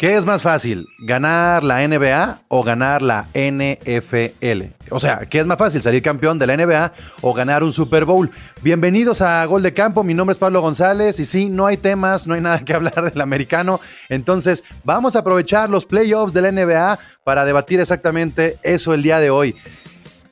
¿Qué es más fácil, ganar la NBA o ganar la NFL? O sea, ¿qué es más fácil, salir campeón de la NBA o ganar un Super Bowl? Bienvenidos a Gol de Campo, mi nombre es Pablo González y sí, no hay temas, no hay nada que hablar del americano, entonces vamos a aprovechar los playoffs de la NBA para debatir exactamente eso el día de hoy.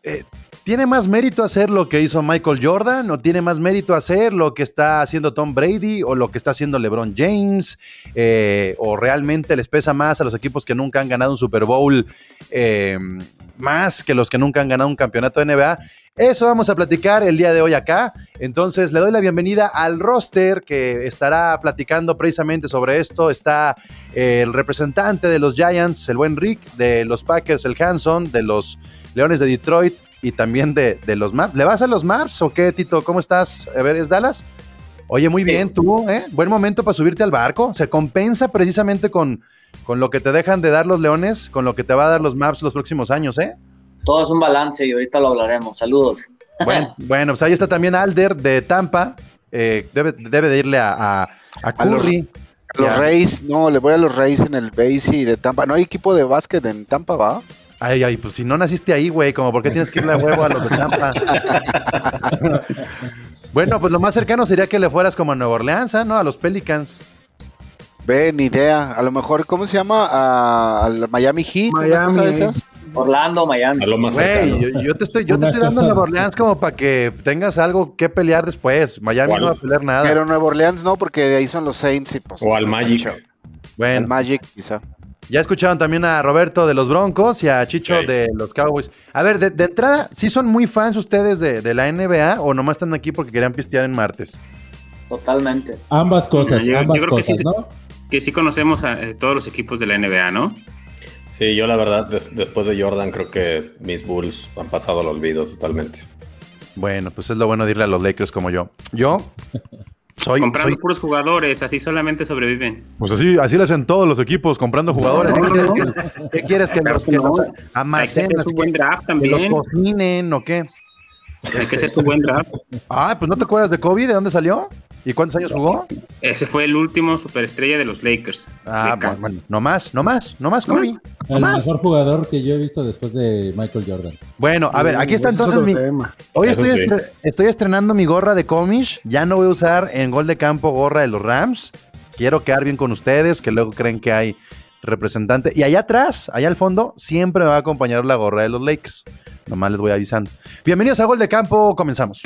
Eh, ¿Tiene más mérito hacer lo que hizo Michael Jordan o tiene más mérito hacer lo que está haciendo Tom Brady o lo que está haciendo LeBron James? Eh, ¿O realmente les pesa más a los equipos que nunca han ganado un Super Bowl eh, más que los que nunca han ganado un campeonato de NBA? Eso vamos a platicar el día de hoy acá. Entonces le doy la bienvenida al roster que estará platicando precisamente sobre esto. Está el representante de los Giants, el buen Rick, de los Packers, el Hanson, de los Leones de Detroit, y también de, los maps. ¿Le vas a los maps o qué, Tito? ¿Cómo estás? A ver, ¿es Dallas? Oye, muy bien, tú, ¿eh? Buen momento para subirte al barco. Se compensa precisamente con, con lo que te dejan de dar los leones, con lo que te va a dar los maps los próximos años, ¿eh? Todo es un balance y ahorita lo hablaremos. Saludos. Bueno, bueno pues ahí está también Alder de Tampa. Eh, debe, de irle a, a, Curry. A los, Reyes, no, le voy a los Reyes en el base y de Tampa. No hay equipo de básquet en Tampa, ¿va? Ay, ay, pues si no naciste ahí, güey, como por qué tienes que irle a huevo a los de Tampa. bueno, pues lo más cercano sería que le fueras como a Nueva Orleans, ¿ah? ¿no? A los Pelicans. Ve, ni idea. A lo mejor, ¿cómo se llama? A, Miami Heat. Miami. Esas? Orlando, Miami. A lo más cercano. yo, te estoy, yo te estoy dando Nueva Orleans como para que tengas algo que pelear después. Miami no va a pelear nada. Pero Nueva Orleans no, porque de ahí son los Saints y pues. O al Magic. Bueno. Al Magic, quizá. Ya escucharon también a Roberto de los Broncos y a Chicho de los Cowboys. A ver, de, entrada, ¿sí son muy fans ustedes de, la NBA o nomás están aquí porque querían pistear en martes? Totalmente. Ambas cosas, ambas cosas, que sí, ¿no? Que sí conocemos a eh, todos los equipos de la NBA, ¿no? Sí, yo la verdad, después de Jordan, creo que mis Bulls han pasado al olvido totalmente. Bueno, pues es lo bueno de irle a los Lakers como yo. Yo comprando puros jugadores, así solamente sobreviven. Pues así, así lo hacen todos los equipos, comprando jugadores. ¿Qué, quieres que, los, que los almacenen? Hay que buen draft también. los cocinen o qué? Hay que hacer su buen draft. Ah, pues ¿no te acuerdas de Kobe? ¿De dónde salió? ¿Y cuántos años jugó? Ese fue el último superestrella de los Lakers. Ah, pues, bueno, no más, no más, no más Kobe. el mejor jugador que yo he visto después de Michael Jordan. Bueno, a ver, aquí está entonces mi. Hoy estoy, estoy, estrenando mi gorra de Comish. Ya no voy a usar en gol de campo gorra de los Rams. Quiero quedar bien con ustedes, que luego creen que hay representante. Y allá atrás, allá al fondo, siempre me va a acompañar la gorra de los Lakers. Nomás les voy avisando. Bienvenidos a Gol de Campo, comenzamos.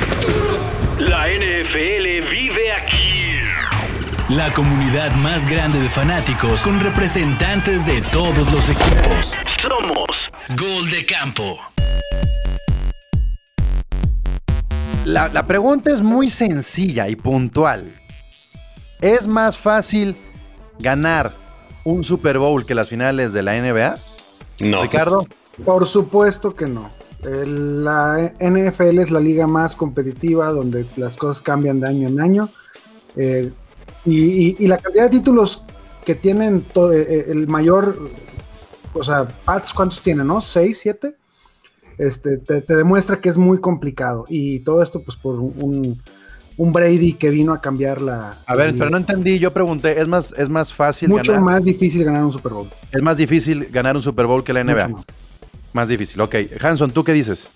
La comunidad más grande de fanáticos con representantes de todos los equipos. Somos Gol de Campo. La, la pregunta es muy sencilla y puntual. ¿Es más fácil ganar un Super Bowl que las finales de la NBA? No. Ricardo. Por supuesto que no. La NFL es la liga más competitiva donde las cosas cambian de año en año. Eh, y, la cantidad de títulos que tienen eh, eh, el mayor, o sea, Pats, ¿cuántos tienen, no? ¿Seis, siete? Este, te, demuestra que es muy complicado. Y todo esto, pues, por un, Brady que vino a cambiar la. A ver, pero no entendí. Yo pregunté, ¿es más, es más fácil Mucho más difícil ganar un Super Bowl. Es más difícil ganar un Super Bowl que la NBA. Más difícil, ok. Hanson, ¿tú qué dices?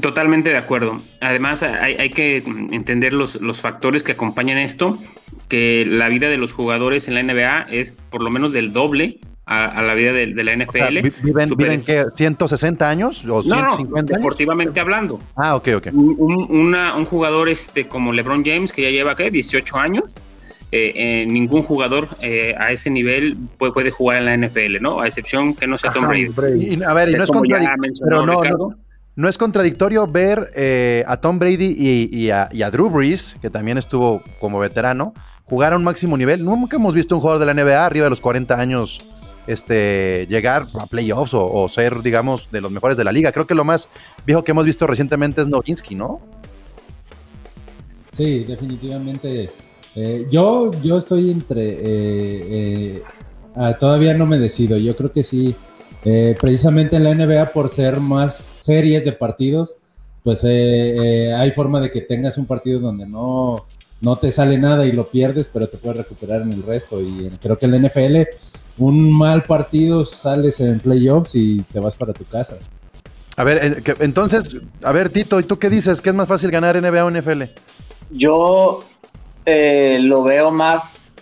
Totalmente de acuerdo. Además, hay, que entender los, factores que acompañan esto, que la vida de los jugadores en la NBA es por lo menos del doble a, la vida de, la NFL. ¿Viven, ¿viven qué, 160 años o 150 deportivamente hablando. Ah, ok, ok. Un, un, jugador este, como LeBron James, que ya lleva, ¿qué? 18 años, eh, eh, ningún jugador eh, a ese nivel puede, puede, jugar en la NFL, ¿no? A excepción que no sea Tom Brady. a ver, y no es, contradictorio, no, es contradictorio ver a Tom Brady y, a, Drew Brees, que también estuvo como veterano, jugar a un máximo nivel. Nunca hemos visto un jugador de la NBA arriba de los 40 años este, llegar a playoffs o, ser, digamos, de los mejores de la liga. Creo que lo más viejo que hemos visto recientemente es Nowinski, ¿no? Sí, definitivamente eh, yo, yo estoy entre. Eh, eh, ah, todavía no me decido. Yo creo que sí. Precisamente en la NBA, por ser más series de partidos, pues hay forma de que tengas un partido donde no, no te sale nada y lo pierdes, pero te puedes recuperar en el resto. Y creo que en la NFL, un mal partido sales en playoffs y te vas para tu casa. A ver, eh, entonces, a ver, Tito, ¿y tú qué dices? ¿Qué es más fácil ganar NBA o NFL? Yo eh, lo veo más.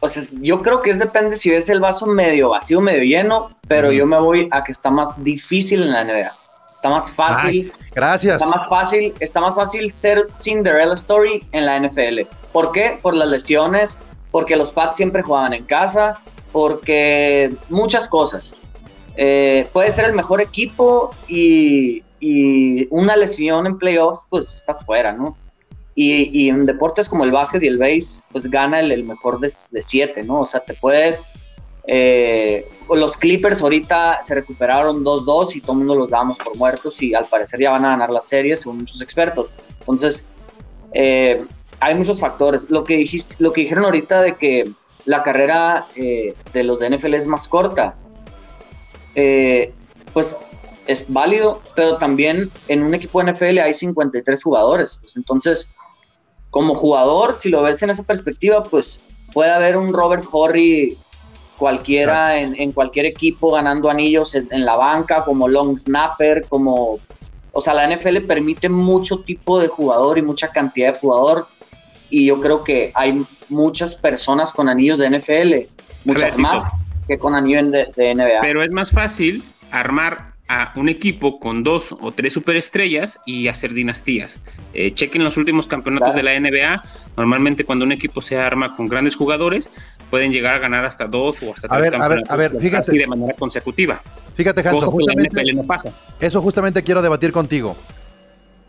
O sea, yo creo que es depende si ves el vaso medio vacío, medio lleno, pero yo me voy a que está más difícil en la NBA. Está más fácil. gracias. Está más fácil, está más fácil ser Cinderella Story en la NFL. ¿Por qué? Por las lesiones, porque los Pats siempre jugaban en casa, porque muchas cosas. Eh, puede ser el mejor equipo y, una lesión en playoffs, pues estás fuera, ¿no? Y, en deportes como el básquet y el base, pues gana el, mejor de, siete, ¿no? O sea, te puedes... Eh, los Clippers ahorita se recuperaron 2-2 y todo el mundo los dábamos por muertos y al parecer ya van a ganar la serie según muchos expertos. Entonces, eh, hay muchos factores. Lo que, dijiste, lo que dijeron ahorita de que la carrera de los de NFL es más corta, eh, pues es válido, pero también en un equipo de NFL hay 53 jugadores. Pues entonces, como jugador, si lo ves en esa perspectiva, pues puede haber un Robert Horry cualquiera en, cualquier equipo ganando anillos en, la banca, como long snapper, como... O sea, la NFL permite mucho tipo de jugador y mucha cantidad de jugador. Y yo creo que hay muchas personas con anillos de NFL, muchas más que con anillo de, de NBA. Pero es más fácil armar a un equipo con dos o tres superestrellas y hacer dinastías. Eh, chequen los últimos campeonatos de la NBA. Normalmente cuando un equipo se arma con grandes jugadores, pueden llegar a ganar hasta dos o hasta tres a ver, campeonatos. A ver, a ver, fíjate. de manera consecutiva. Fíjate, Hanso, justamente, no pasa. eso justamente quiero debatir contigo.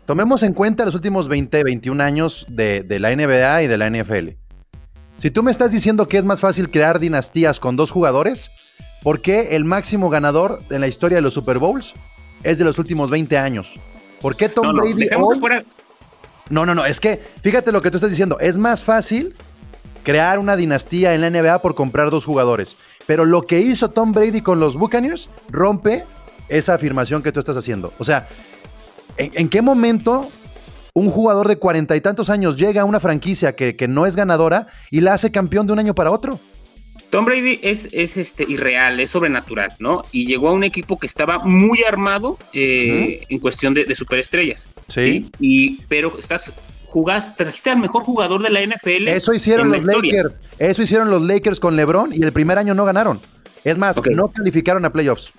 Tomemos en cuenta los últimos 20, 21 años de, de la NBA y de la NFL. Si tú me estás diciendo que es más fácil crear dinastías con dos jugadores, ¿por qué el máximo ganador en la historia de los Super Bowls es de los últimos 20 años? ¿Por qué Tom Brady No, no, no, es que fíjate lo que tú estás diciendo, es más fácil crear una dinastía en la NBA por comprar dos jugadores, pero lo que hizo Tom Brady con los Buccaneers rompe esa afirmación que tú estás haciendo. O sea, en qué momento un jugador de cuarenta y tantos años llega a una franquicia que, no es ganadora y la hace campeón de un año para otro. Tom Brady es, es este, irreal, es sobrenatural, ¿no? Y llegó a un equipo que estaba muy armado eh, en cuestión de, superestrellas. Sí. Y, pero estás jugaste, trajiste al mejor jugador de la NFL. Eso hicieron los Lakers. Eso hicieron los Lakers con LeBron y el primer año no ganaron. Es más, no calificaron a playoffs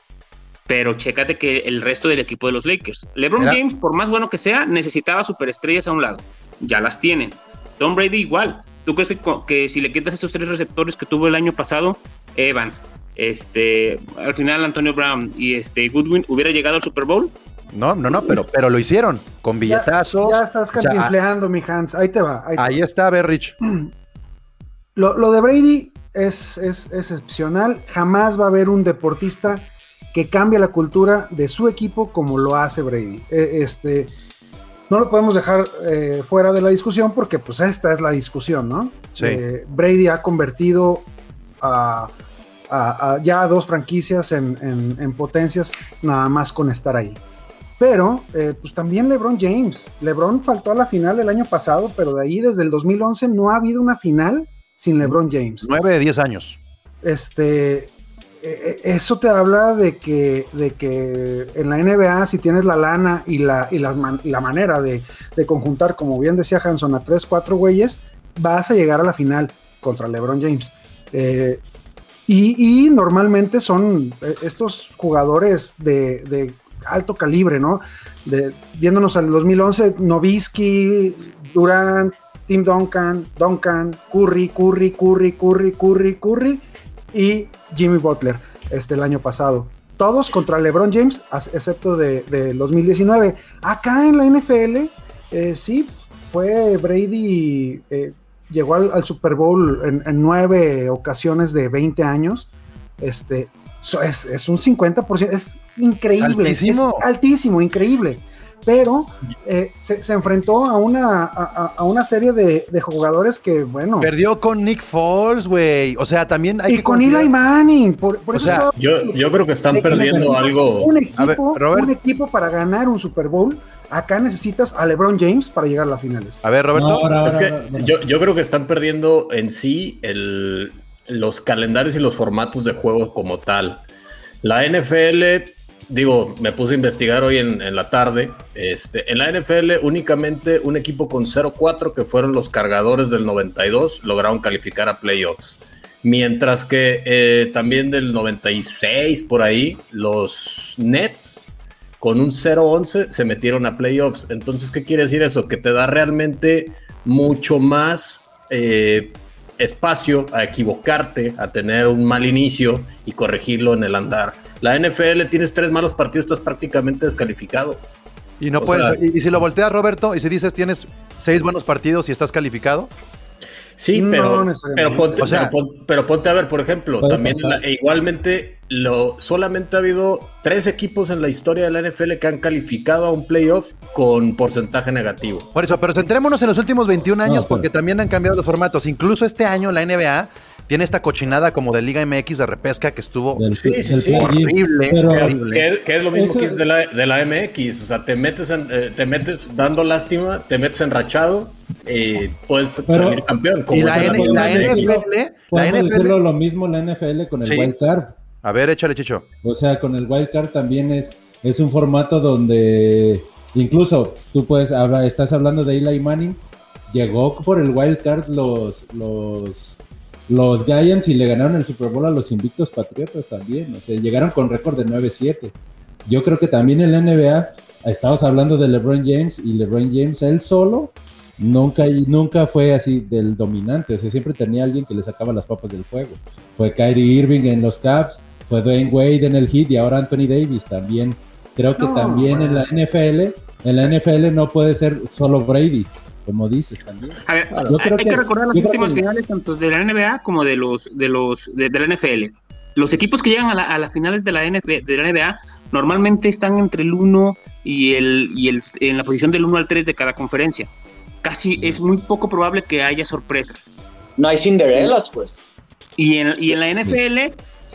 pero chécate que el resto del equipo de los Lakers. LeBron James, por más bueno que sea, necesitaba superestrellas a un lado. Ya las tienen. Tom Brady igual. ¿Tú crees que, si le quitas esos tres receptores que tuvo el año pasado, Evans, este, al final Antonio Brown y este Goodwin hubiera llegado al Super Bowl? No, no, no, pero, pero lo hicieron con billetazos. Ya, estás cantinfleando, mi Hans. Ahí te va. Ahí, está, Berrich. Lo, lo, de Brady es, es excepcional. Jamás va a haber un deportista que cambia la cultura de su equipo como lo hace Brady. E, este, no lo podemos dejar eh, fuera de la discusión porque pues esta es la discusión, ¿no? Eh, Brady ha convertido a, ya a dos franquicias en, potencias nada más con estar ahí. Pero, eh, pues también LeBron James. LeBron faltó a la final el año pasado, pero de ahí desde el 2011 no ha habido una final sin LeBron James. Nueve de diez años. Este, eso te habla de que, de que en la NBA, si tienes la lana y la, y la, manera de, conjuntar, como bien decía Hanson, a tres, cuatro güeyes, vas a llegar a la final contra LeBron James. Eh, y, normalmente son eh, estos jugadores de, alto calibre, ¿no? De, viéndonos al 2011, Novisky, Durant, Tim Duncan, Duncan, Curry, Curry, Curry, Curry, Curry, Curry y Jimmy Butler este, el año pasado. Todos contra LeBron James, excepto de, 2019. Acá en la NFL, eh, sí, fue Brady, eh, llegó al, Super Bowl en, nueve ocasiones de 20 años. Este, es, un 50%, es increíble. Es altísimo. increíble. Pero eh, se, se enfrentó a una, a, una serie de, de jugadores que, bueno, Perdió con Nick Foles, güey. O sea, también hay y que con considerar- Eli Manning, por, por O eso sea, estaba- Yo, yo creo que están que perdiendo algo. Un equipo, A ver, Robert. un equipo para ganar un Super Bowl. Acá necesitas a LeBron James para llegar a las finales. A ver, Roberto. No, ahora- Es ahora- que yo, yo creo que están perdiendo en sí el- los calendarios y los formatos de juego como tal. La NFL, digo, me puse a investigar hoy en, la tarde. Este, en la NFL, únicamente un equipo con 0-4, que fueron los cargadores del 92, lograron calificar a playoffs. Mientras que eh, también del 96 por ahí, los Nets con un 0-11 se metieron a playoffs. Entonces, ¿qué quiere decir eso? Que te da realmente mucho más eh, espacio a equivocarte, a tener un mal inicio y corregirlo en el andar. La NFL tienes tres malos partidos, estás prácticamente descalificado. Y no o puedes. sea- y, y si lo volteas, Roberto, y si dices tienes seis buenos partidos y estás calificado, Sí, pero, pero, ponte, O sea- pero, pon- pero ponte a ver, por ejemplo, también la- e igualmente lo, solamente ha habido tres equipos en la historia de la NFL que han calificado a un playoff con porcentaje negativo. Por eso, pero centrémonos en los últimos 21 años No, pero- porque también han cambiado los formatos. Incluso este año la NBA tiene esta cochinada como de Liga MX de repesca que estuvo Del- Sí, sí, del sí. horrible. Pero- horrible. Que, que es lo mismo Eso- que es de la, de la MX, o sea, te metes, en- eh, te metes dando lástima, te metes enrachado, y puedes Pero- salir campeón. Como Y la, N- la. NFL, la decirlo NFL. lo mismo la NFL con el Sí. wild card. A ver, échale, Chicho. O sea, con el wild card también es, es un formato donde incluso tú puedes hablar, estás hablando de Eli Manning, llegó por el wild card los, los, los Giants y le ganaron el Super Bowl a los invictos Patriotas también. O sea, llegaron con récord de 9-7. Yo creo que también en la NBA, estabas hablando de LeBron James y LeBron James él solo nunca, nunca fue así del dominante. O sea, siempre tenía alguien que le sacaba las papas del fuego. Fue Kyrie Irving en los Caps, fue Dwayne Wade en el Heat y ahora Anthony Davis también. Creo que No, también en la NFL, en la NFL no puede ser solo Brady, como dices también. A ver, Yo hay, creo hay que- que recordar las últimas que- finales tanto de la NBA como de los de los de, de la NFL. Los equipos que llegan a, la- a las finales de la, NF de la NBA normalmente están entre el 1 y el y el en la posición del 1 al 3 de cada conferencia. Casi es muy poco probable que haya sorpresas. No hay Cinderellas, pues. Y en, y en la NFL,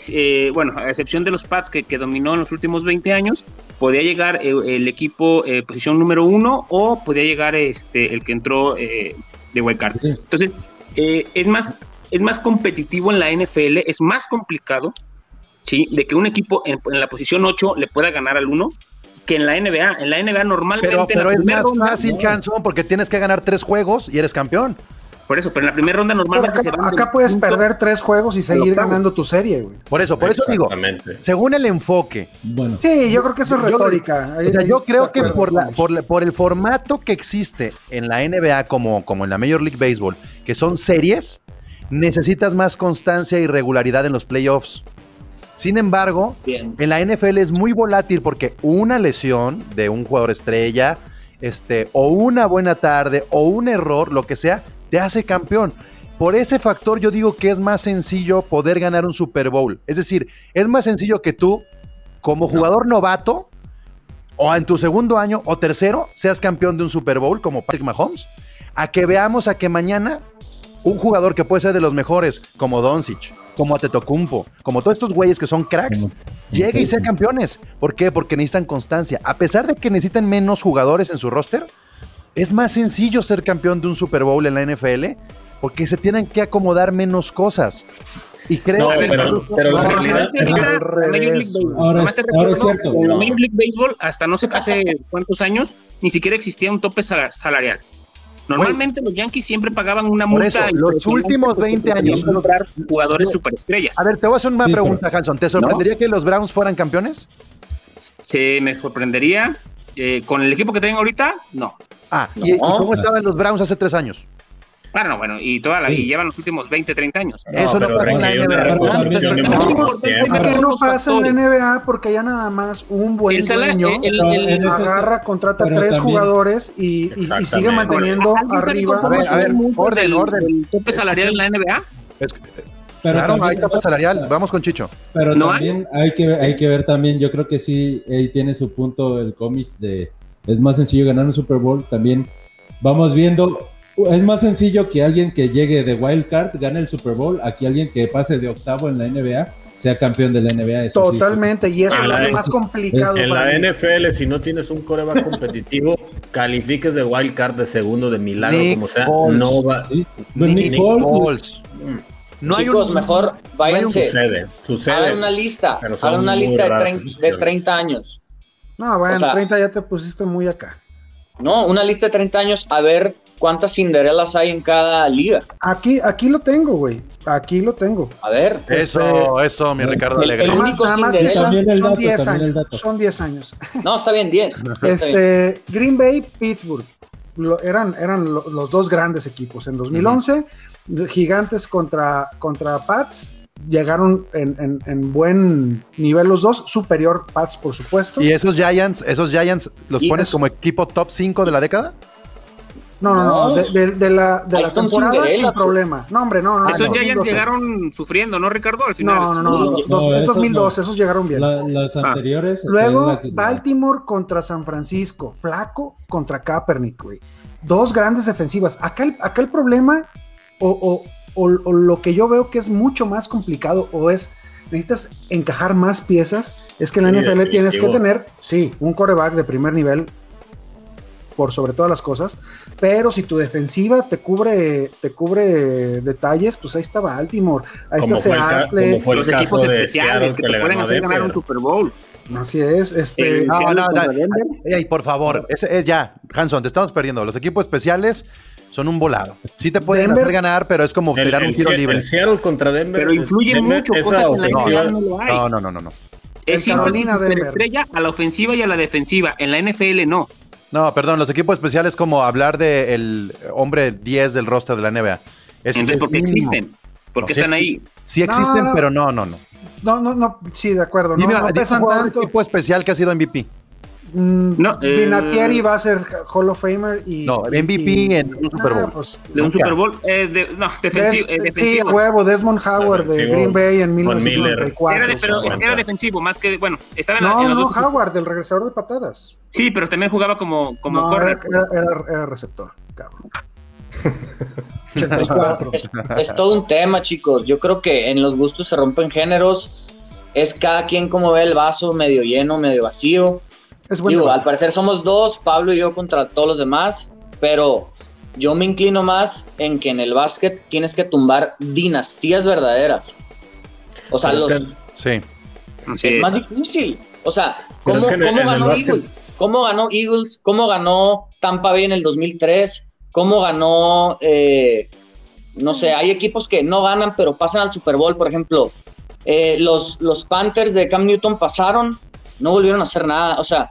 eh, bueno, a excepción de los Pats que, que dominó en los últimos 20 años, podía llegar eh, el equipo eh, posición número uno o podía llegar este el que entró eh, de wild card. Sí. Entonces, eh, es, más, es más competitivo en la NFL, es más complicado, ¿sí? De que un equipo en, en la posición 8 le pueda ganar al 1 que en la NBA. En la NBA normalmente Pero, en pero la es más ronda, fácil, porque tienes que ganar tres juegos y eres campeón. Por eso, pero en la primera ronda Pero normalmente se acá, van acá puedes perder tres juegos y seguir ganando tu serie, güey. Por eso, por eso digo, según el enfoque, Bueno, Sí, yo creo que eso es Yo- retórica. O sea, yo creo que por, la, vamos. por, la- por el formato que existe en la NBA como, como en la Major League Baseball, que son series, necesitas más constancia y regularidad en los playoffs. Sin embargo, Bien. en la NFL es muy volátil porque una lesión de un jugador estrella, este, o una buena tarde, o un error, lo que sea, te hace campeón. Por ese factor yo digo que es más sencillo poder ganar un Super Bowl. Es decir, es más sencillo que tú, como jugador novato, o en tu segundo año o tercero, seas campeón de un Super Bowl como Patrick Mahomes, a que veamos a que mañana un jugador que puede ser de los mejores, como Doncic, como Atetokounmpo, como todos estos güeyes que son cracks, Como- llegue y sea campeones. ¿Por qué? Porque necesitan constancia. A pesar de que necesitan menos jugadores en su roster, es más sencillo ser campeón de un Super Bowl en la NFL porque se tienen que acomodar menos cosas. Y creo No, que pero, pero No, realidad es Ahora ahora cierto. En la. Major League Baseball, hasta no sé hace cuántos años, ni siquiera existía un tope sala- salarial. Normalmente los Yankees siempre pagaban una Por multa. eso, los últimos porque 20 podían años, comprar jugadores superestrellas. A ver, te voy a hacer una Sí, pregunta, Hanson. ¿Te sorprendería que los Browns fueran campeones? Se me sorprendería. eh, con el equipo que tienen ahorita, no. Ah, ¿y, y No. cómo estaban los Browns hace tres años? Bueno, bueno, y toda la Sí. y llevan los últimos 20, 30 años. Eso no pasa en la NBA. No, no, no, tiempo. ¿Por qué no pasa en la. NBA? Porque ya nada más un buen El dueño el- No, el- agarra, contrata tres también- jugadores y, y- y sigue manteniendo ¿Alguien sabe arriba. A ver, a ver, orden, orden. del tope salarial en la NBA? Es- pero claro, también- hay tope salarial. Vamos con Chicho. Pero ¿No también hay? que, ver- hay que ver también, yo creo que sí, ahí tiene su punto el cómic de, es más sencillo ganar un Super Bowl. También vamos viendo, es más sencillo que alguien que llegue de Wild Card gane el Super Bowl, a que alguien que pase de octavo en la NBA sea campeón de la NBA. eso sí. Totalmente, y eso es lo más complicado En para la mí. NFL, si no tienes un coreback competitivo, califiques de wild card de segundo, de milagro, Nick como sea, Foles. no va. Sí. Pues Nick Nick Foles, Foles. No hay Chicos, un- mejor no hay un- váyanse. Sucede, sucede. Hagan una lista. Hagan una lista de, raras 30, de excepciones. 30 años. No, bueno, O sea- 30 ya te pusiste muy acá. No, una lista de 30 años a ver cuántas Cinderelas hay en cada liga. Aquí, aquí lo tengo, güey. Aquí lo tengo. A ver. Eso, eso, mi Ricardo el- Alegre. el- Nomás- único nada más que Cinderella. son, También el son dato, 10 también el años. Son 10 años. No, está bien, 10. Está bien. Este, Green Bay, Pittsburgh. Lo- eran eran lo- los dos grandes equipos. En 2011, Gigantes contra, contra Pats. Llegaron en, en- en buen nivel los dos. Superior Pats, por supuesto. ¿Y esos Giants, esos Giants los Y pones eso- como equipo top 5 de la década? No, no, no. No. De, de- de la, de la temporada Cinderella, sin problema. No, hombre, no, no. Esos no, Giants 2012. llegaron sufriendo, ¿no, Ricardo? Al final. No, no, no. Dos- No, esos esos 2012, esos llegaron bien. la- las Ah. anteriores. Luego, la que- Baltimore contra San Francisco. Flaco contra Kaepernick, güey. Dos grandes defensivas. Acá el, acá el problema, o, o- o- o lo que yo veo que es mucho más complicado, o es necesitas encajar más piezas, es que en la Sí, NFL tienes que definitivo. tener, sí, un coreback de primer nivel por sobre todas las cosas, pero si tu defensiva te cubre, te cubre detalles, pues ahí está Baltimore, ahí Como está Seattle, como fue el Los caso equipos de especiales Seattle que que te le pueden hacer ganar un. Super Bowl. así es, este, El- No, no, no. Por favor, ese es ya, Hanson, te estamos perdiendo. Los equipos especiales son un volado. Sí te pueden Denver- hacer ganar, pero es como El, tirar un tiro libre. el Seattle contra Denver. Pero influye Denver, mucho, esa cosas en la. NFL no lo hay. No, no, no, no, no. Es Carolina Denver. superestrella a la ofensiva y a la defensiva. En la NFL no. No, perdón, los equipos especiales como hablar de el hombre 10 del roster de la NBA. Es Entonces, ¿por qué existen? ¿Por qué No, sí están ahí? Sí existen, No, no. pero no, no, no. No, no, no, sí, de acuerdo. No, Dime, no pesan de tanto. equipo especial que ha sido MVP. Mm, No, eh, Vinatieri va a ser Hall of Famer y. No, MVP y- en un Super Bowl. Ah, pues, De un. Super Bowl. Eh, de- no, defensivo. Des- eh, sí, defensivo. a huevo, Desmond Howard de Green Bay en Von Miller. 1994. Era, de- pero era defensivo, más que. Bueno, estaba en, la- No, en los no, dos. Howard, el regresador de patadas. Sí, pero también jugaba como, como no, corner. era, era- era- era receptor, cabrón. 84. Es, es todo un tema, chicos. Yo creo que en los gustos se rompen géneros. Es cada quien como ve el vaso, medio lleno, medio vacío. Es bueno. Digo, al parecer somos dos, Pablo y yo contra todos los demás, pero yo me inclino más en que en el básquet tienes que tumbar dinastías verdaderas. O sea, los, es que- Sí. Es más difícil. O sea, ¿cómo, es que en- cómo en el ganó Eagles? ¿Cómo ganó Eagles? ¿Cómo ganó Tampa Bay en el 2003? ¿Cómo ganó, eh, no sé, hay equipos que no ganan pero pasan al Super Bowl, por ejemplo. eh, los, los Panthers de Cam Newton pasaron, no volvieron a hacer nada. O sea,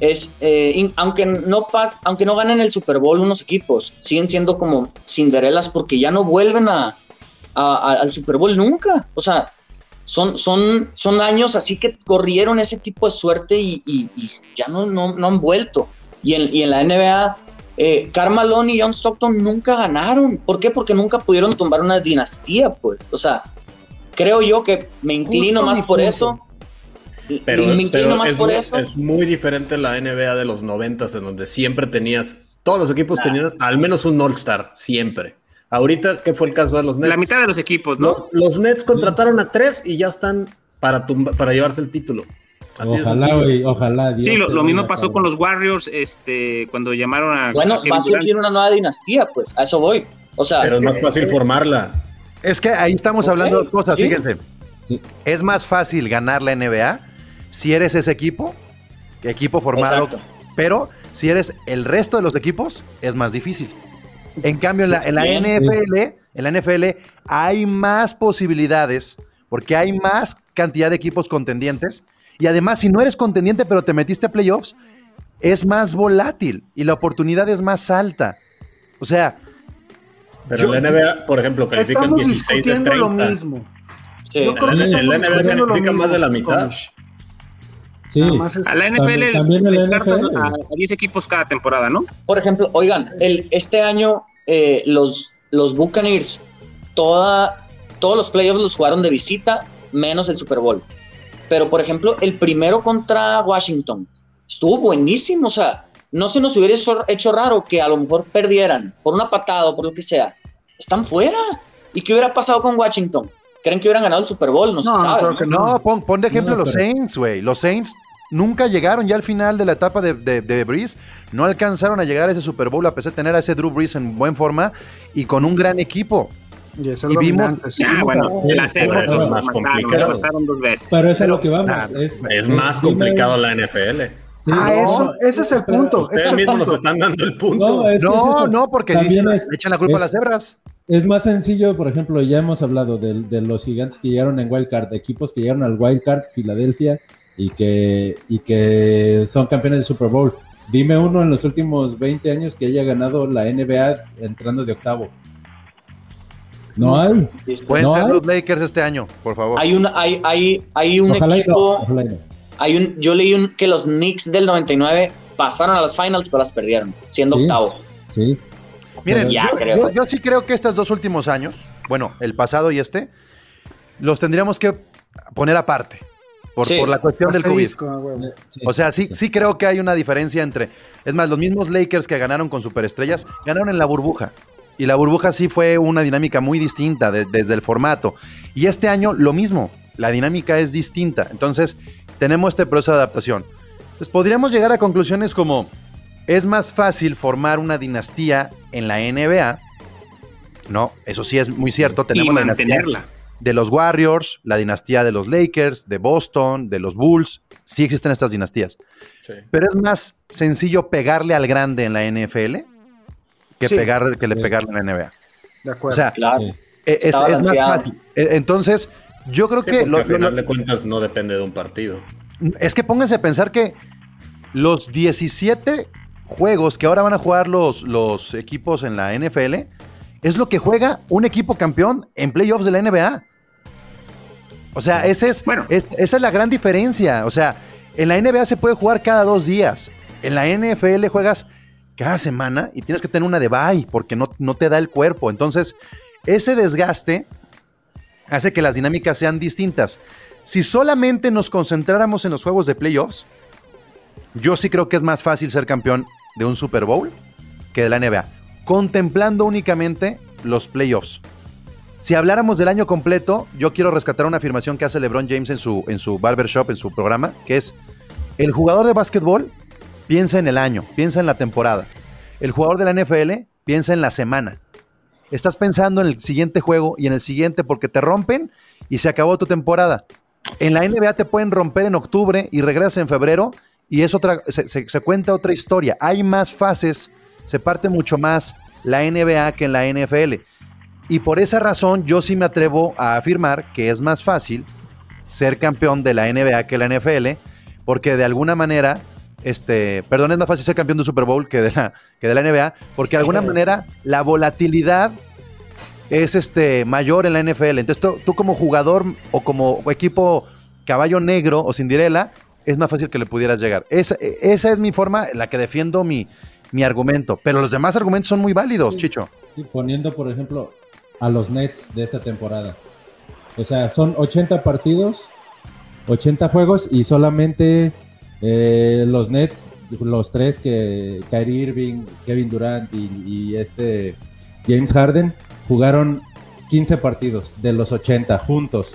es, eh, in- aunque, no pas, aunque no ganen el Super Bowl unos equipos, siguen siendo como Cinderelas porque ya no vuelven a, a- a- al Super Bowl nunca. O sea, son, son, son años así que corrieron ese tipo de suerte y, y- y ya no, no, no han vuelto. Y en, y en la NBA, eh, Carmelo y John Stockton nunca ganaron. ¿Por qué? Porque nunca pudieron tumbar una dinastía, pues. O sea, creo yo que me inclino Justo más por punto. eso. Pero, me inclino pero más es, por muy, eso. es muy diferente la NBA de los noventas, en donde siempre tenías, todos los equipos tenían al menos un All-Star, siempre. Ahorita, ¿qué fue el caso de los Nets? La mitad de los equipos, ¿no? Los, los Nets contrataron a tres y ya están para, tumba- para llevarse el título. Así Ojalá, güey, ojalá. Dios Sí, lo, mismo pasó cabrón. con los Warriors este, cuando llamaron a. Bueno, a va a surgir una nueva dinastía, pues. A eso voy. O sea, Pero es más fácil formarla. Es que ahí estamos hablando de cosas, sí. fíjense. Sí. Es más fácil ganar la NBA si eres ese equipo, equipo formado, Exacto. pero si eres el resto de los equipos, es más difícil. En cambio, en la, en la Bien. NFL, en la NFL hay más posibilidades porque hay más cantidad de equipos contendientes y además si no eres contendiente pero te metiste a playoffs, es más volátil y la oportunidad es más alta. O sea, Pero Yo- en la NBA, por ejemplo, califican Estamos 16 de discutiendo 30. lo mismo. sí. Yo creo En que la- en la NBA discutiendo lo califica más de la mitad. Comish. Sí, es- A la NFL También- también NFL. a, a 10 equipos cada temporada, ¿no? Por ejemplo, oigan, el, este año eh, los, los Buccaneers, toda, todos los playoffs los jugaron de visita, menos el Super Bowl. Pero, por ejemplo, el primero contra Washington estuvo buenísimo. O sea, no se nos hubiera hecho raro que a lo mejor perdieran por una patada o por lo que sea. Están fuera. ¿Y qué hubiera pasado con Washington? ¿Creen que hubieran ganado el Super Bowl? No, se No, no sabe. creo que no. No, pon, pon de ejemplo No, los pero- Saints, güey. Los Saints nunca llegaron ya al final de la etapa de, de, de Breeze. No alcanzaron a llegar a ese Super Bowl a pesar de tener a ese Drew Brees en buen forma y con un gran equipo. Y es el Y vimos- sí. Ah, bueno, Sí, la serie pero es más lo mataron, complicado. lo mataron dos veces. Pero es a lo que vamos. Nah, es, Es más dime- complicado la NFL. Sí, Ah, no, eso, ese es el punto. Ustedes es el mismos nos están dando el punto. No, es es No, eso. no, porque dicen- es- echan la culpa a las es- cebras. Es más sencillo, por ejemplo, ya hemos hablado de, de los gigantes que llegaron en Wild Card, equipos que llegaron al Wild Card, Filadelfia, y que, y que son campeones de Super Bowl. Dime uno en los últimos 20 años que haya ganado la NBA entrando de octavo. No hay. Pueden No ser hay. los Lakers este año, por favor. Hay un, hay, hay, hay un Ojalá y no, equipo, no. hay un, yo leí un- que los Knicks del 99 pasaron a las finals, pero las perdieron, siendo Sí. octavo. Sí. Miren, Ya, yo, creo. yo- yo sí creo que estos dos últimos años, bueno, el pasado y este, los tendríamos que poner aparte. Por, Sí. por la cuestión del COVID. Ah. Sí. O sea, sí, sí creo que hay una diferencia entre. Es más, los mismos Lakers que ganaron con superestrellas ganaron en la burbuja. Y la burbuja sí fue una dinámica muy distinta de- desde el formato. Y este año lo mismo. La dinámica es distinta. Entonces, tenemos este proceso de adaptación. Entonces, podríamos llegar a conclusiones como: es más fácil formar una dinastía en la NBA. No, eso sí es muy cierto. y Tenemos la dinastía mantenerla. de los Warriors, la dinastía de los Lakers, de Boston, de los Bulls. Sí existen estas dinastías. Sí. Pero es más sencillo pegarle al grande en la NFL que, Sí. pegar, que le Sí. pegarle en la NBA. De O acuerdo. sea, Claro. E- es, más fácil. E- Entonces, yo creo Sí, que lo- al final lo- de cuentas no depende de un partido. es que pónganse a pensar que los 17 juegos que ahora van a jugar los, los equipos en la NFL es lo que juega un equipo campeón en playoffs de la NBA. O sea, ese es, Bueno. es- esa es la gran diferencia. O sea, en la NBA se puede jugar cada dos días. En la NFL juegas cada semana y tienes que tener una de bye porque no, no te da el cuerpo. Entonces, ese desgaste hace que las dinámicas sean distintas. Si solamente nos concentráramos en los juegos de playoffs, yo sí creo que es más fácil ser campeón de un Super Bowl que de la NBA, contemplando únicamente los playoffs. Si habláramos del año completo, yo quiero rescatar una afirmación que hace LeBron James en su, en su barbershop, en su programa, que es, el jugador de básquetbol piensa en el año, piensa en la temporada. El jugador de la NFL piensa en la semana. Estás pensando en el siguiente juego y en el siguiente porque te rompen y se acabó tu temporada. En la NBA te pueden romper en octubre y regresas en febrero y es otra, se, se- se cuenta otra historia. Hay más fases, se parte mucho más la NBA que en la NFL. Y por esa razón yo sí me atrevo a afirmar que es más fácil ser campeón de la NBA que la NFL, porque de alguna manera, este, perdón, es más fácil ser campeón de Super Bowl que de la, que de la NBA, porque de alguna manera la volatilidad es este, mayor en la NFL. Entonces tú, tú como jugador o como equipo caballo negro o Cinderella, es más fácil que le pudieras llegar. Esa, esa es mi forma, la que defiendo mi, mi argumento. Pero los demás argumentos son muy válidos, Sí. Chicho. Poniendo, por ejemplo, a los Nets de esta temporada. O sea, son 80 partidos, 80 juegos y solamente eh, los Nets, los tres que Kyrie Irving, Kevin Durant y, y este James Harden jugaron 15 partidos de los 80 juntos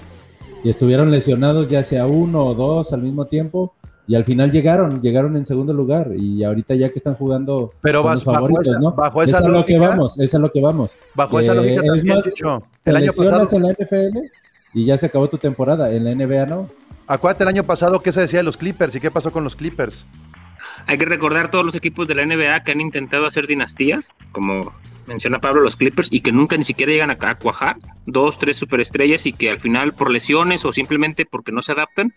y estuvieron lesionados ya sea uno o dos al mismo tiempo y al final llegaron, llegaron en segundo lugar y ahorita ya que están jugando Pero son vas- los bajo favoritos, esa- ¿no? bajo es esa a lo que vamos, es a lo que vamos. Bajo esa Eh, lógica es también, más, Chicho. Te El año pasado, en la NFL y ya se acabó tu temporada. En la NBA no. acuérdate el año pasado qué se decía de los Clippers y qué pasó con los Clippers. Hay que recordar todos los equipos de la NBA que han intentado hacer dinastías, como menciona Pablo, los Clippers, y que nunca ni siquiera llegan a, a cuajar, dos, tres superestrellas, y que al final por lesiones o simplemente porque no se adaptan,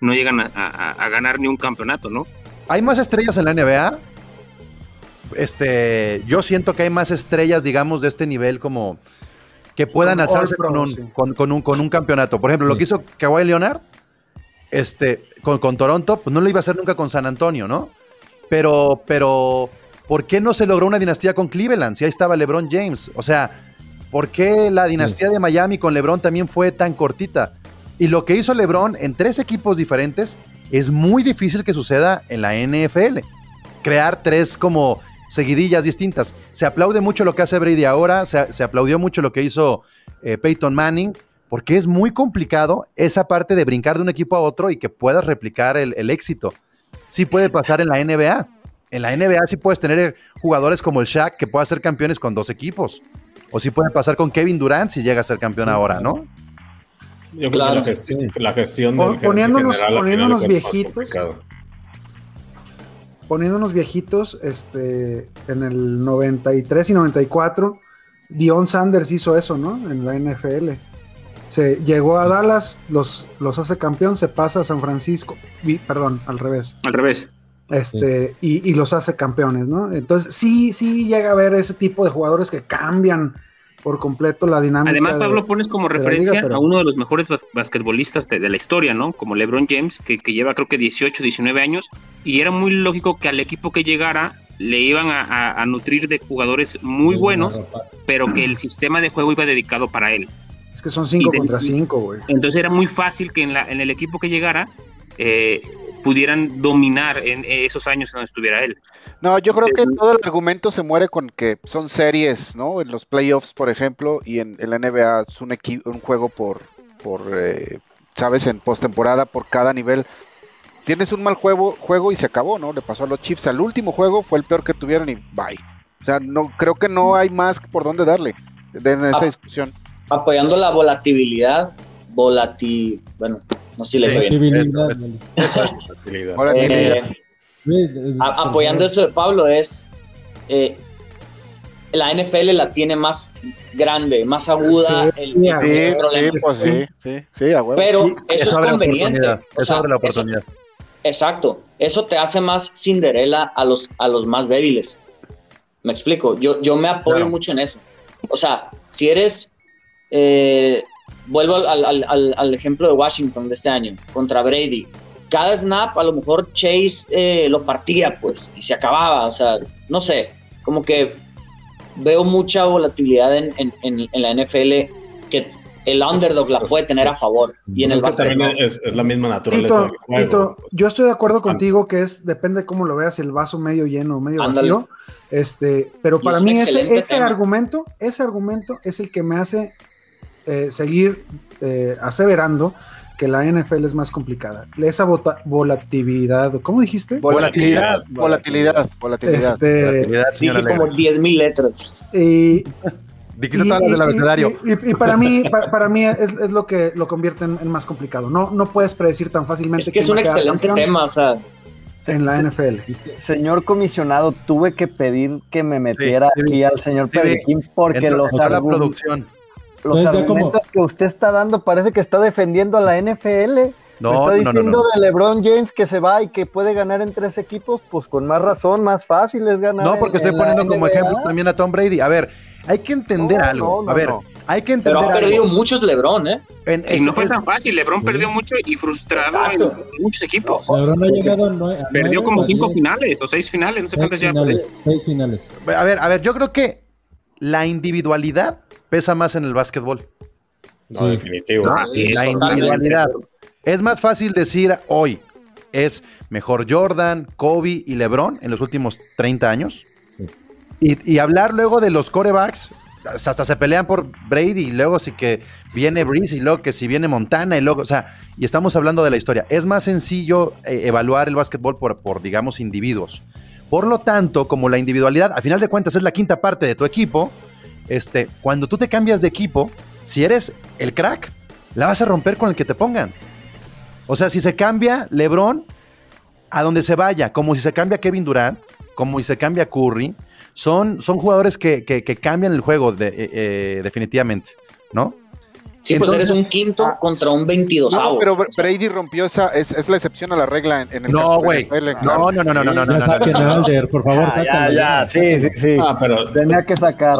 no llegan a, a- a ganar ni un campeonato, ¿no? ¿Hay más estrellas en la NBA? Este, yo siento que hay más estrellas, digamos, de este nivel como que puedan Como alzarse con un, sí. con, con un, con un campeonato. Por ejemplo, lo que hizo Kawhi Leonard este, con, con Toronto, pues no lo iba a hacer nunca con San Antonio, ¿no? Pero, pero, ¿por qué no se logró una dinastía con Cleveland? Si ahí estaba LeBron James. O sea, ¿por qué la dinastía de Miami con LeBron también fue tan cortita? Y lo que hizo LeBron en tres equipos diferentes es muy difícil que suceda en la NFL. crear tres como seguidillas distintas. Se aplaude mucho lo que hace Brady ahora, se, se aplaudió mucho lo que hizo eh, Peyton Manning, porque es muy complicado esa parte de brincar de un equipo a otro y que puedas replicar el, el éxito. Sí puede pasar en la NBA. En la NBA sí puedes tener jugadores como el Shaq que pueda ser campeones con dos equipos. O sí puede pasar con Kevin Durant si llega a ser campeón ahora, ¿no? Yo creo Claro. que la gestión, la gestión del poniéndonos- general, poniéndonos viejitos. poniéndonos viejitos, este, en el 93 y 94, Dion Sanders hizo eso, ¿no? En la NFL. Se llegó a Dallas, los, los hace campeón, se pasa a San Francisco, y- perdón, al revés. Al revés. Este, y, y los hace campeones, ¿no? Entonces, sí, sí llega a haber ese tipo de jugadores que cambian por completo la dinámica. Además, de- Pablo, pones como referencia liga, pero- a uno de los mejores bas- basquetbolistas de, de la historia, ¿no? Como LeBron James, que, que lleva creo que 18, 19 años, y era muy lógico que al equipo que llegara le iban a, a- a nutrir de jugadores muy buenos, pero que el sistema de juego iba dedicado para él. Es que son 5 y de- contra 5, güey. Entonces era muy fácil que en, la, en el equipo que llegara eh, pudieran dominar en esos años donde estuviera él. No, yo creo que todo el argumento se muere con que son series, ¿no? En los playoffs, por ejemplo, y en, en la NBA es un, un juego por, por eh, ¿sabes? En postemporada por cada nivel. Tienes un mal juego, juego y se acabó, ¿no? Le pasó a los Chiefs. Al último juego fue el peor que tuvieron y bye. O sea, no creo que no hay más por dónde darle en esta Ah. discusión. Apoyando la volatilidad, volati, bueno, no sé si le dije bien. Volatilidad. Volatilidad. Eh, a- apoyando eso de Pablo es eh, la NFL la tiene más grande, más aguda. Sí, el, sí, el- Sí, ese sí, problema. pues sí, sí, sí, a huevo. Pero eso es conveniente. O Eso sea, abre la eso- oportunidad. exacto. Eso te hace más Cinderella a los, a los más débiles. Me explico. Yo, yo me apoyo Claro. mucho en eso. O sea, si eres. Eh, vuelvo al, al- al- al ejemplo de Washington de este año contra Brady. Cada snap, a lo mejor Chase eh, lo partía, pues, y se acababa. O sea, no sé. Como que veo mucha volatilidad en, en- en- en la NFL que el underdog la puede tener a favor. Y en el es que básquet, también ¿no? es, es la misma naturaleza Tito, del juego. Tito, yo estoy de acuerdo contigo que es, depende de cómo lo veas, el vaso medio lleno o medio Ándale. vacío. Este, pero Y para es mí ese, ese argumento, ese argumento es el que me hace eh, seguir eh, aseverando que la NFL es más complicada. Esa vota- volatilidad, ¿cómo dijiste? Volatilidad, volatilidad, volatilidad. Este, Volatilidad, Dije como Alegre. 10 mil letras. y, Dijiste todas las del abecedario. y- y- y para mí, para, para mí es, es lo que lo convierte en, en más complicado. No, no puedes predecir tan fácilmente Es que es un excelente tema, o sea, en la NFL. Señor comisionado, tuve que pedir que me metiera sí, aquí al señor sí, Pedriquín porque Entró- los, entró la producción. Los Entonces como- argumentos que usted está dando parece que está defendiendo a la NFL. No, Me está no, no, diciendo no. de LeBron James que se va y que puede ganar en tres equipos, pues con más razón, más fácil es ganar. No, porque en- estoy en poniendo como ejemplo también a Tom Brady. A ver, hay que entender No, algo. no, no, a ver, no. hay que pero entender ha perdido algo. muchos LeBron, ¿eh? En- Y no fue es- tan fácil. LeBron perdió mucho y frustrado Exacto. en muchos equipos. LeBron ha llegado a Perdió nueve como cinco diez, finales o seis finales, no sé Seis cuántas ya. seis finales. a ver, a ver, yo creo que la individualidad pesa más en el básquetbol. No, Sí. definitivo. Ah, sí, la individualidad. Es más fácil decir hoy es mejor Jordan, Kobe y LeBron en los últimos 30 años. Sí. Y, y hablar luego de los corebacks, hasta se pelean por Brady y luego sí que viene Breeze y luego que si viene Montana y luego, o sea, y estamos hablando de la historia. Es más sencillo eh, evaluar el básquetbol por, por, digamos, individuos. Por lo tanto, como la individualidad, a final de cuentas, es la quinta parte de tu equipo, este, cuando tú te cambias de equipo, si eres el crack, la vas a romper con el que te pongan. O sea, si se cambia LeBron, a donde se vaya, como si se cambia Kevin Durant, como si se cambia Curry, son, son jugadores que, que- que cambian el juego de- eh, eh, definitivamente, ¿no? Sí, pues Entonces- eres un quinto Ah. contra un 22 No, pero Br- Brady rompió esa, es, es la excepción a la regla en, en el No, caso de güey. No, no, no, no, no, no, no, no, saquen no, a no. Alder, por favor, Ah, ya, sácalo. ya, sí, sí, sí. Ah, pero Tenía que sacar.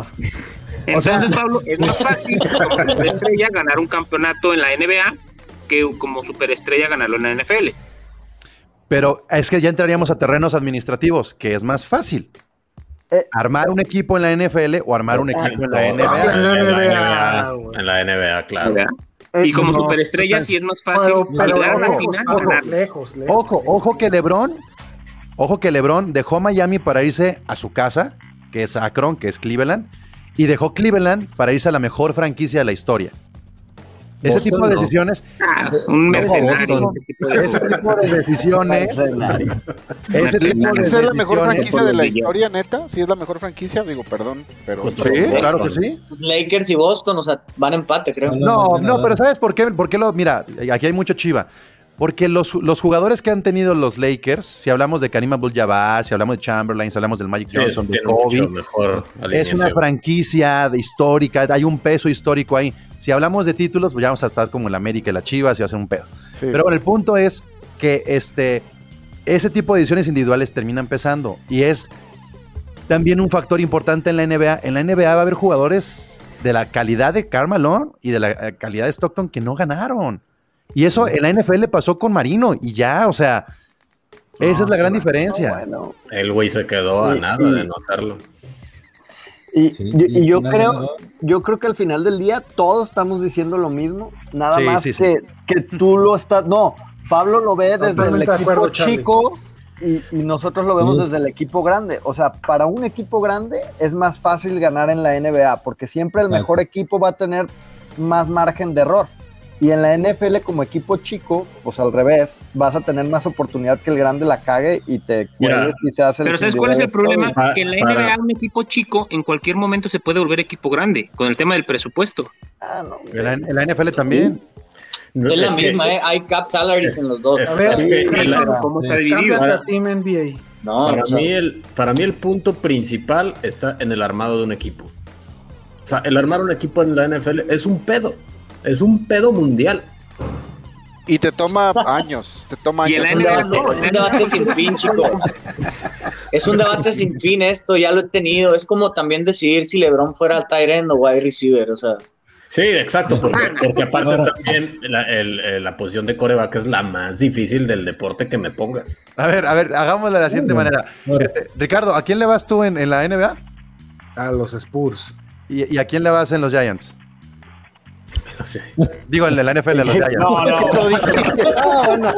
Entonces, Pablo, es más fácil como superestrella ganar un campeonato en la NBA que como superestrella ganarlo en la NFL. Pero es que ya entraríamos a terrenos administrativos, que es más fácil. Eh, armar un equipo en la NFL o armar un equipo en la. NBA. En la En la NBA, en la NBA, claro. Eh, Y como no, superestrella sí es más fácil Pero, pero llegar a la lejos, final ojo, ganar. lejos, lejos. Ojo, ojo que LeBron Ojo que LeBron dejó Miami para irse a su casa, que es Akron, que es Cleveland, y dejó Cleveland para irse a la mejor franquicia de la historia. Ese Boston, tipo de no. decisiones, Ah, un mercenario. Ese tipo de- decisiones, ese ¿Sí? tipo de ¿Esa es la mejor franquicia de la historia, neta? ¿Sí es la mejor franquicia? Digo, perdón, pero... Sí, claro que sí. Lakers y Boston, o sea, van a empate, creo. No, no, ganadores. pero ¿sabes por qué? ¿Por qué lo.? Mira, aquí hay mucho chiva. Porque los, los jugadores que han tenido los Lakers, si hablamos de Karim Abdul-Jabbar, si hablamos de Chamberlain, si hablamos del Magic Sí, Johnson, de Kobe, mejor es una franquicia de histórica, hay un peso histórico ahí. Si hablamos de títulos, pues ya vamos a estar como el América y la Chivas y va a ser un pedo. Sí. Pero bueno, el punto es que este, ese tipo de decisiones individuales terminan pesando. Y es también un factor importante en la NBA. En la NBA va a haber jugadores de la calidad de Carmelo y de la eh, calidad de Stockton que no ganaron. Y eso en la NFL pasó con Marino y ya, o sea, esa es la gran diferencia. Bueno, El güey se quedó a Sí, nada de no hacerlo. y, Sí, y- y y yo creo, yo creo que al final del día todos estamos diciendo lo mismo, nada Sí, más sí, sí. que, que tú lo estás, no, Pablo lo ve desde el Totalmente equipo acuerdo, chico y, y nosotros lo vemos Sí. desde el equipo grande. O sea, para un equipo grande es más fácil ganar en la NBA porque siempre el Exacto. mejor equipo va a tener más margen de error. Y en la NFL como equipo chico, pues al revés, vas a tener más oportunidad que el grande la cague y te cuelgues y se hace el Pero ¿sabes cuál es el problema? Pa- Que en la para- NBA un equipo chico en cualquier momento se puede volver equipo grande con el tema del presupuesto. Ah, no, En la, en la NFL también. No, Es la es que- misma, ¿eh? Hay cap salaries en los dos. es- A ver, es que sí, ¿Cómo está dividido? Cámbiate a Team NBA. No, para, o sea, mí el, para mí el punto principal está en el armado de un equipo. O sea, el armar un equipo en la NFL es un pedo. Es un pedo mundial. Y te toma años, te toma Y años. la es un NBA debate, no, es un debate sin fin, chicos. Es un debate sin fin esto, ya lo he tenido. Es como también decidir si LeBron fuera al tight end o wide receiver, o sea. Sí, exacto, porque, porque aparte Ahora- también la, el- la posición de coreback es la más difícil del deporte que me pongas. A ver, a ver, hagámoslo de la siguiente manera. Este, Ricardo, ¿a quién le vas tú en, en la NBA? A los Spurs. ¿Y, y a quién le vas en los Giants? No sé. Digo, en la NFL, a los Giants. No, no. Bueno,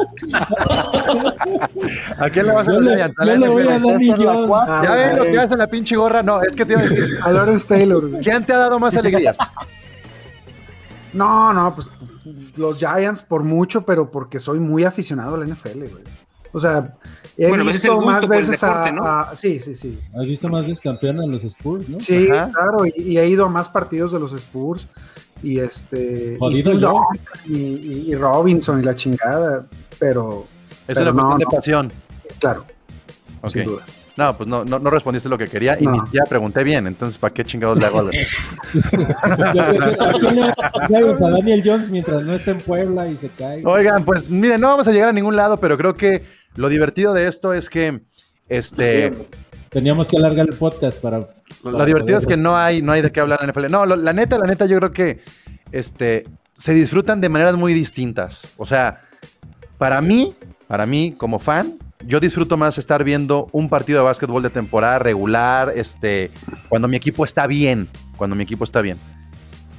¿A quién le vas a los Giants? Yo le voy a. ¿Ya ven lo que hace la pinche gorra? No, es que te iba a decir, A Lawrence Taylor. güey. ¿quién te ha dado más alegrías? No, no, pues los Giants por mucho, pero porque soy muy aficionado a la NFL, güey. O sea, he Bueno, pues es el visto más el veces deporte, a, ¿no? a- Sí, sí, sí. Has visto más veces campeón a los Spurs, ¿no? Sí, Ajá. claro, y, y he ido a más partidos de los Spurs. Y este. Jodido y, yo. Robinson y la chingada. Pero, Es Pero una no, cuestión de no. pasión. claro, sin duda. No, pues no, no, no respondiste lo que quería y No. ni siquiera pregunté bien. Entonces, ¿para qué chingados le hago? a Daniel Jones mientras no esté en Puebla y se cae. Oigan, pues miren, no vamos a llegar a ningún lado, pero creo que lo divertido de esto es que este. Teníamos que alargar el podcast para. Lo para divertido es que no hay, no hay de qué hablar en la NFL. No, lo- la neta, la neta, yo creo que este, se disfrutan de maneras muy distintas. O sea, para mí, para mí, como fan, yo disfruto más estar viendo un partido de básquetbol de temporada regular, este, cuando mi equipo está bien, cuando mi equipo está bien.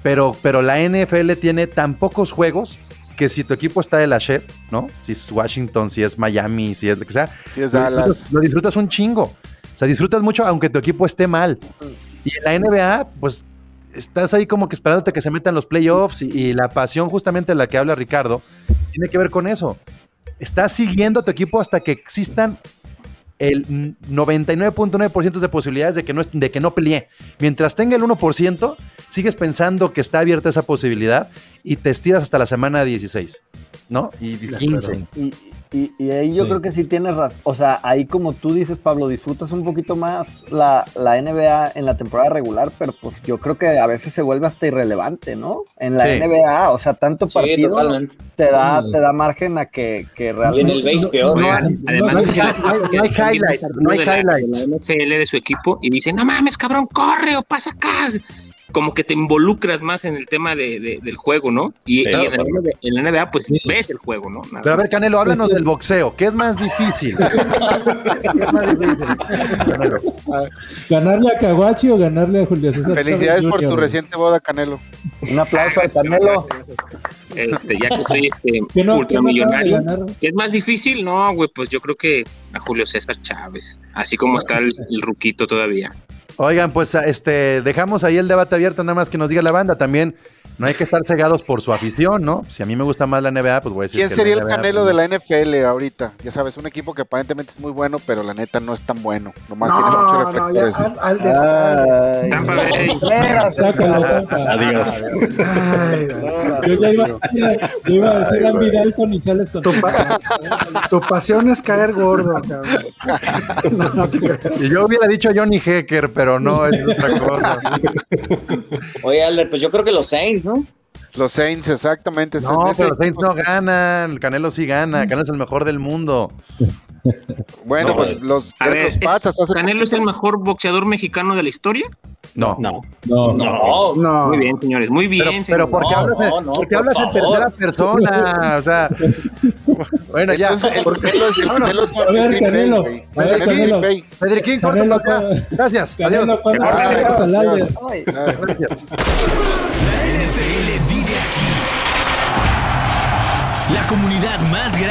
Pero, pero la NFL tiene tan pocos juegos que si tu equipo está de la shit, ¿no? Si es Washington, si es Miami, si es lo que sea, Si es lo Dallas. disfrutas, lo disfrutas un chingo. O sea, disfrutas mucho aunque tu equipo esté mal. Y en la NBA, pues estás ahí como que esperándote que se metan los playoffs y, y la pasión justamente de la que habla Ricardo tiene que ver con eso. Estás siguiendo a tu equipo hasta que existan el 99.9% de posibilidades de que, no, de que no pelee. Mientras tenga el 1%, sigues pensando que está abierta esa posibilidad y te estiras hasta la semana 16, ¿no? Y 15. Y, y- y ahí yo Sí. creo que sí tienes razón. O sea, ahí como tú dices, Pablo, disfrutas un poquito más la, la NBA en la temporada regular, pero pues yo creo que a veces se vuelve hasta irrelevante, ¿no? En la Sí. NBA, o sea, tanto Sí, partido totalmente. te da, Sí. te da margen a que, que Y en realmente... el base peor. Oigan, además no hay- la- no hay- no hay que alguien highlight, está no hay de la- de highlights. La NFL de su equipo y dice, no mames, cabrón, corre o pasa acá. Como que te involucras más en el tema de, de- del juego, ¿no? Y, Sí, y en, claro. NBA, en la NBA, pues Sí. ves el juego, ¿no? Nada Pero a ver. Canelo, háblanos del boxeo. ¿Qué es más difícil? ¿Qué es más difícil? Canelo. ¿Ganarle a Kawachi o ganarle a Julio César? Felicidades Chávez por tu reciente boda, Canelo. Un aplauso al Canelo. Este, ya que soy este ¿Qué no- qué ultramillonario. ganar? ¿Es más difícil? No, güey, pues yo creo que a Julio César Chávez. Así como está el, el ruquito todavía. Oigan, pues este, dejamos ahí el debate abierto, nada más que nos diga la banda. También no hay que estar cegados por su afición, ¿no? Si a mí me gusta más la NBA, pues voy a decir ¿Quién que sería el canelo pues, de la NFL ahorita? Ya sabes, un equipo que aparentemente es muy bueno, pero la neta no es tan bueno. Nomás tiene muchos No, no, ya, reflectores. al, de- Ay, Sácalo. Adiós. Ay, Yo ya iba, yo iba a decir a Vidalton y sales con tu, pa- tu pasión es caer gordo, cabrón. No, no. Y yo hubiera dicho Johnny Hecker, pero no, es otra cosa. Oye, Alder, pues yo creo que los Saints, ¿no? Los Saints, exactamente. No, pero los Saints no ganan. El Canelo sí gana. Canelo es el mejor del mundo. Bueno, No, pues es- los, A ver, los ¿es- Pats hasta hace ¿Canelo es el mejor boxeador mexicano de la historia? No. No. No, No, No. Muy bien, señores, muy bien. Pero, pero. ¿por qué No, hablas, no, por qué por hablas en tercera persona? O sea, bueno, ya. Entonces, el Canelo es el Canelo es A ver, Canelo. güey. A ver, Canelo acá. ¿cuándo- Gracias. Adiós. ¿cuándo Ah, gracias.